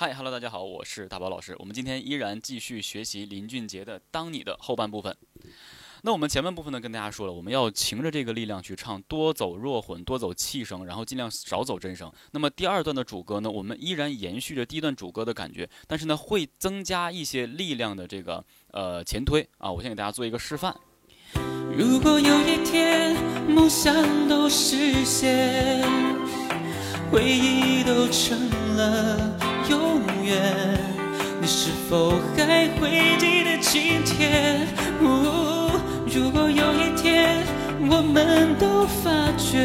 嗨，Hello，大家好，我是大宝老师。我们今天依然继续学习林俊杰的《当你的》后半部分。那我们前半部分呢，跟大家说了，我们要擎着这个力量去唱，多走弱混，多走气声，然后尽量少走真声。那么第二段的主歌呢，我们依然延续着第一段主歌的感觉，但是呢，会增加一些力量的这个呃前推啊。我先给大家做一个示范。如果有一天梦想都实现，回忆都成了永远，你是否还会记得今天？如果有一天我们都发觉，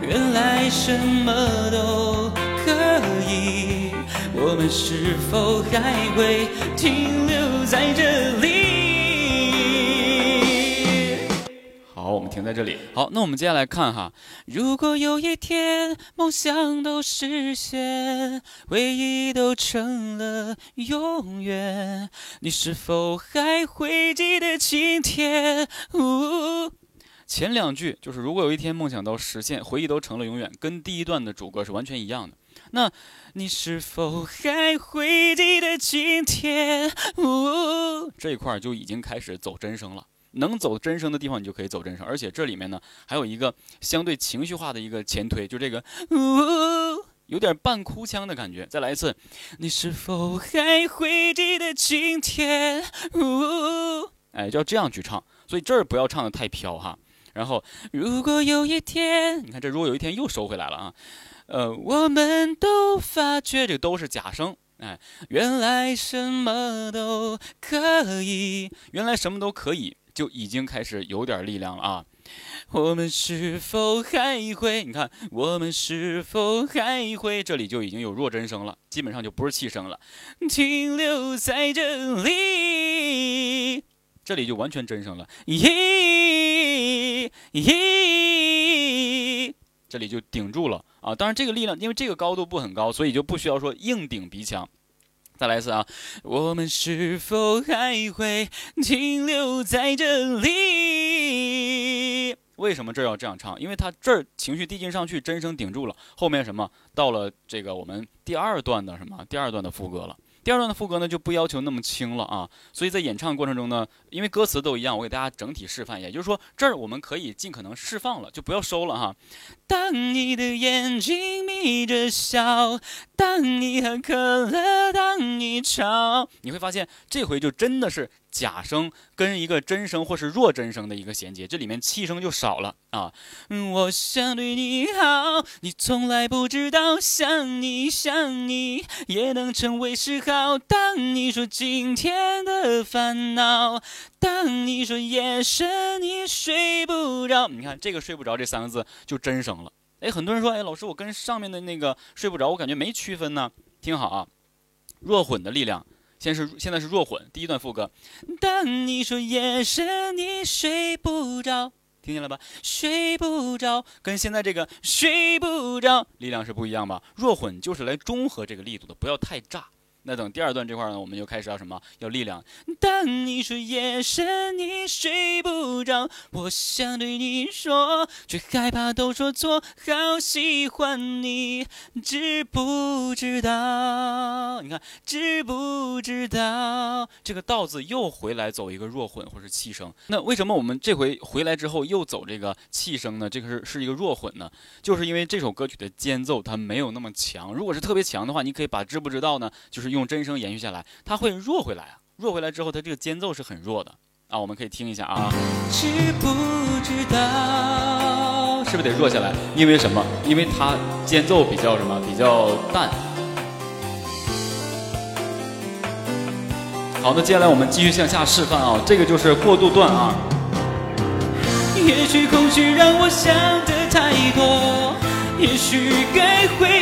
原来什么都可以，我们是否还会停留在这里？我们停在这里。好，那我们接下来看哈，如果有一天梦想都实现，回忆都成了永远，你是否还会记得今天？呜前两句就是如果有一天梦想都实现，回忆都成了永远，跟第一段的主歌是完全一样的。那你是否还会记得今天？呜这一块就已经开始走真声了。能走真声的地方，你就可以走真声。而且这里面呢，还有一个相对情绪化的一个前推，就这个，有点半哭腔的感觉。再来一次，你是否还会记得今天？呜哎，就要这样去唱。所以这儿不要唱的太飘哈。然后，如果有一天，你看这如果有一天又收回来了啊，呃，我们都发觉，这都是假声。哎，原来什么都可以，原来什么都可以。就已经开始有点力量了啊！我们是否还会？你看，我们是否还会？这里就已经有弱真声了，基本上就不是气声了。停留在这里，这里就完全真声了。咦咦，这里就顶住了啊！当然，这个力量因为这个高度不很高，所以就不需要说硬顶鼻腔。再来一次啊！我们是否还会停留在这里？为什么这要这样唱？因为他这儿情绪递进上去，真声顶住了，后面什么到了这个我们第二段的什么第二段的副歌了。第二段的副歌呢，就不要求那么轻了啊，所以在演唱过程中呢，因为歌词都一样，我给大家整体示范，也就是说这儿我们可以尽可能释放了，就不要收了哈。当你的眼睛眯着笑，当你喝可乐，当你吵，你会发现这回就真的是。假声跟一个真声或是弱真声的一个衔接，这里面气声就少了啊。我想对你好，你从来不知道，想你想你也能成为嗜好。当你说今天的烦恼，当你说夜深你睡不着，你看这个睡不着这三个字就真声了。哎，很多人说，哎，老师，我跟上面的那个睡不着，我感觉没区分呢。听好啊，弱混的力量。先是现在是弱混，第一段副歌。当你说夜深你睡不着，听见了吧？睡不着，跟现在这个睡不着力量是不一样吧？弱混就是来中和这个力度的，不要太炸。那等第二段这块呢，我们就开始要什么？要力量。当你说夜深你睡不着，我想对你说，却害怕都说错。好喜欢你，知不知道？你看，知不知道？这个道字又回来走一个弱混或是气声。那为什么我们这回回来之后又走这个气声呢？这个是是一个弱混呢？就是因为这首歌曲的间奏它没有那么强。如果是特别强的话，你可以把知不知道呢？就是用真声延续下来，它会弱回来啊！弱回来之后，它这个间奏是很弱的啊！我们可以听一下啊。知不知道？是不是得弱下来？因为什么？因为它间奏比较什么？比较淡。好，那接下来我们继续向下示范啊！这个就是过渡段啊。也许恐惧让我想的太多，也许该回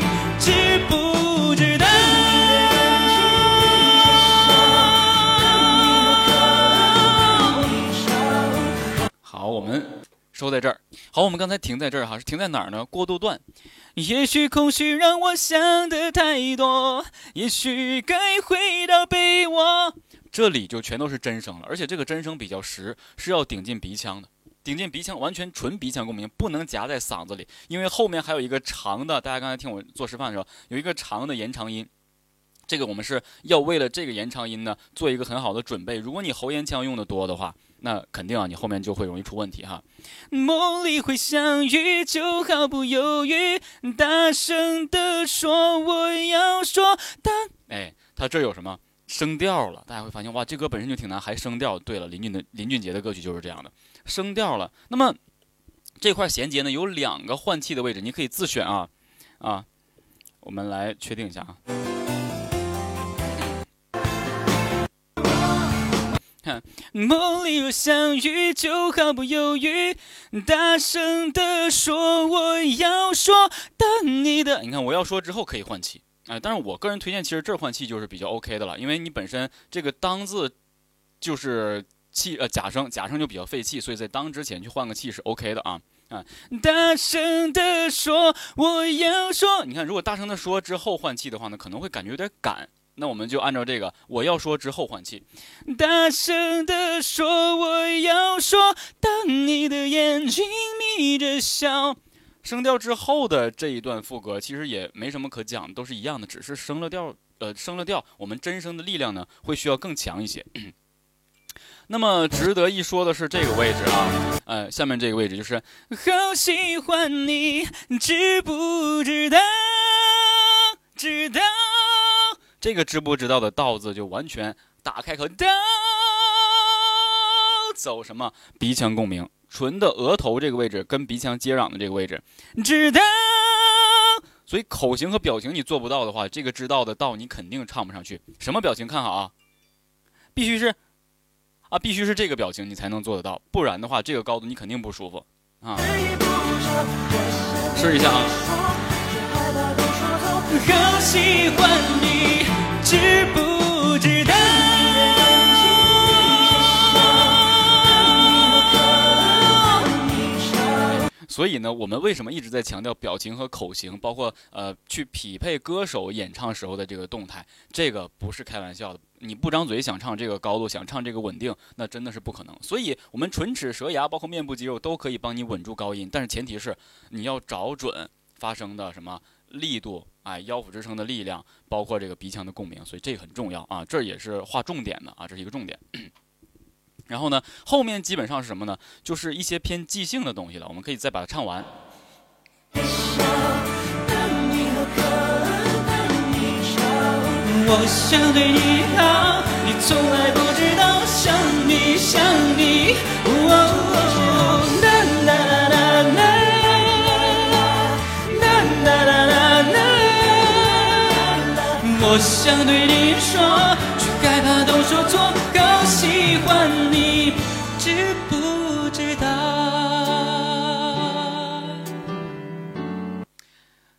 收在这儿。好，我们刚才停在这儿哈，是停在哪儿呢？过渡段。也许空虚让我想的太多，也许该回到被窝。这里就全都是真声了，而且这个真声比较实，是要顶进鼻腔的，顶进鼻腔，完全纯鼻腔共鸣，不能夹在嗓子里，因为后面还有一个长的。大家刚才听我做示范的时候，有一个长的延长音，这个我们是要为了这个延长音呢做一个很好的准备。如果你喉咽腔用的多的话，那肯定啊，你后面就会容易出问题哈。梦里会相遇，就毫不犹豫，大声的说我要说。当哎，它这有什么声调了？大家会发现哇，这歌本身就挺难，还声调。对了，林俊的林俊杰的歌曲就是这样的，声调了。那么这块衔接呢，有两个换气的位置，你可以自选啊啊。我们来确定一下啊。梦里若相遇，就毫不犹豫，大声的说我要说。当你的，你看我要说之后可以换气，啊，但是我个人推荐，其实这儿换气就是比较 OK 的了，因为你本身这个当字就是气呃假声，假声就比较费气，所以在当之前去换个气是 OK 的啊啊。大声的说我要说，你看如果大声的说之后换气的话呢，可能会感觉有点赶。那我们就按照这个，我要说之后换气，大声的说我要说。当你的眼睛眯着笑，升调之后的这一段副歌其实也没什么可讲，都是一样的，只是升了调，呃，升了调，我们真声的力量呢会需要更强一些。那么值得一说的是这个位置啊，呃，下面这个位置就是好喜欢你，知不知道？知道。这个知不知道的“道”字就完全打开口，道走什么鼻腔共鸣，唇的额头这个位置跟鼻腔接壤的这个位置，知道。所以口型和表情你做不到的话，这个知道的“道”你肯定唱不上去。什么表情？看好啊，必须是啊，必须是这个表情你才能做得到，不然的话这个高度你肯定不舒服啊。试一下啊。好喜欢你。知不知道？所以呢，我们为什么一直在强调表情和口型，包括呃去匹配歌手演唱时候的这个动态？这个不是开玩笑的。你不张嘴想唱这个高度，想唱这个稳定，那真的是不可能。所以，我们唇齿舌牙，包括面部肌肉都可以帮你稳住高音，但是前提是你要找准发声的什么力度。哎，腰腹支撑的力量，包括这个鼻腔的共鸣，所以这很重要啊，这也是划重点的啊，这是一个重点。然后呢，后面基本上是什么呢？就是一些偏即兴的东西了，我们可以再把它唱完。我想对你好，你从来不知道，想你想你。我想对你说，却害怕都说错。好喜欢你，知不知道？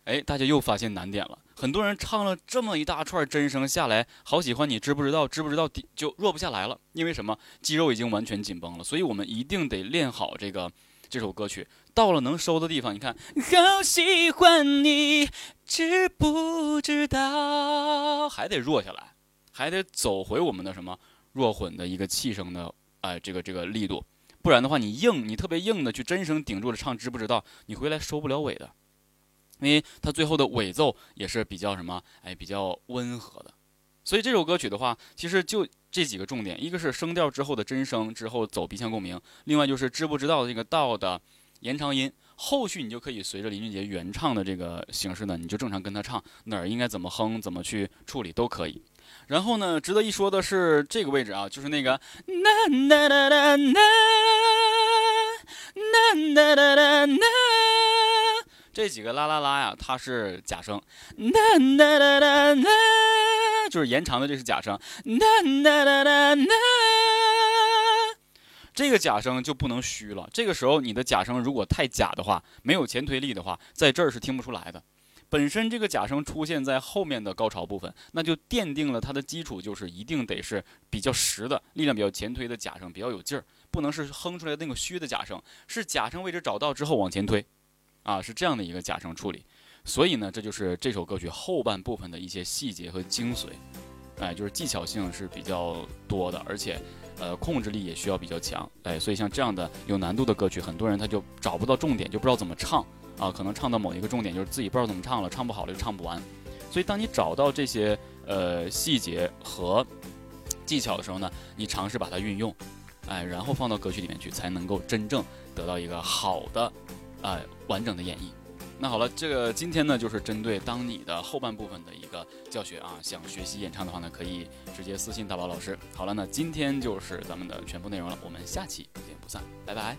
哎，大家又发现难点了。很多人唱了这么一大串真声下来，好喜欢你，知不知道？知不知道？就弱不下来了。因为什么？肌肉已经完全紧绷了。所以我们一定得练好这个这首歌曲。到了能收的地方，你看，好喜欢你。知不知道？还得弱下来，还得走回我们的什么弱混的一个气声的哎，这个这个力度，不然的话，你硬，你特别硬的去真声顶住了唱，知不知道？你回来收不了尾的，因为它最后的尾奏也是比较什么哎，比较温和的。所以这首歌曲的话，其实就这几个重点，一个是声调之后的真声之后走鼻腔共鸣，另外就是知不知道这个道的延长音。后续你就可以随着林俊杰原唱的这个形式呢，你就正常跟他唱哪儿应该怎么哼，怎么去处理都可以。然后呢，值得一说的是这个位置啊，就是那个啦啦啦啦啦啦啦啦啦，这几个啦啦啦呀，它是假声，啦啦啦啦啦，就是延长的，这是假声，这个假声就不能虚了。这个时候你的假声如果太假的话，没有前推力的话，在这儿是听不出来的。本身这个假声出现在后面的高潮部分，那就奠定了它的基础，就是一定得是比较实的，力量比较前推的假声，比较有劲儿，不能是哼出来那个虚的假声，是假声位置找到之后往前推，啊，是这样的一个假声处理。所以呢，这就是这首歌曲后半部分的一些细节和精髓，哎，就是技巧性是比较多的，而且，呃，控制力也需要比较强，哎，所以像这样的有难度的歌曲，很多人他就找不到重点，就不知道怎么唱。啊，可能唱到某一个重点，就是自己不知道怎么唱了，唱不好了就唱不完。所以，当你找到这些呃细节和技巧的时候呢，你尝试把它运用，哎，然后放到歌曲里面去，才能够真正得到一个好的啊完整的演绎。那好了，这个今天呢，就是针对当你的后半部分的一个教学啊，想学习演唱的话呢，可以直接私信大宝老师。好了，那今天就是咱们的全部内容了，我们下期不见不散，拜拜。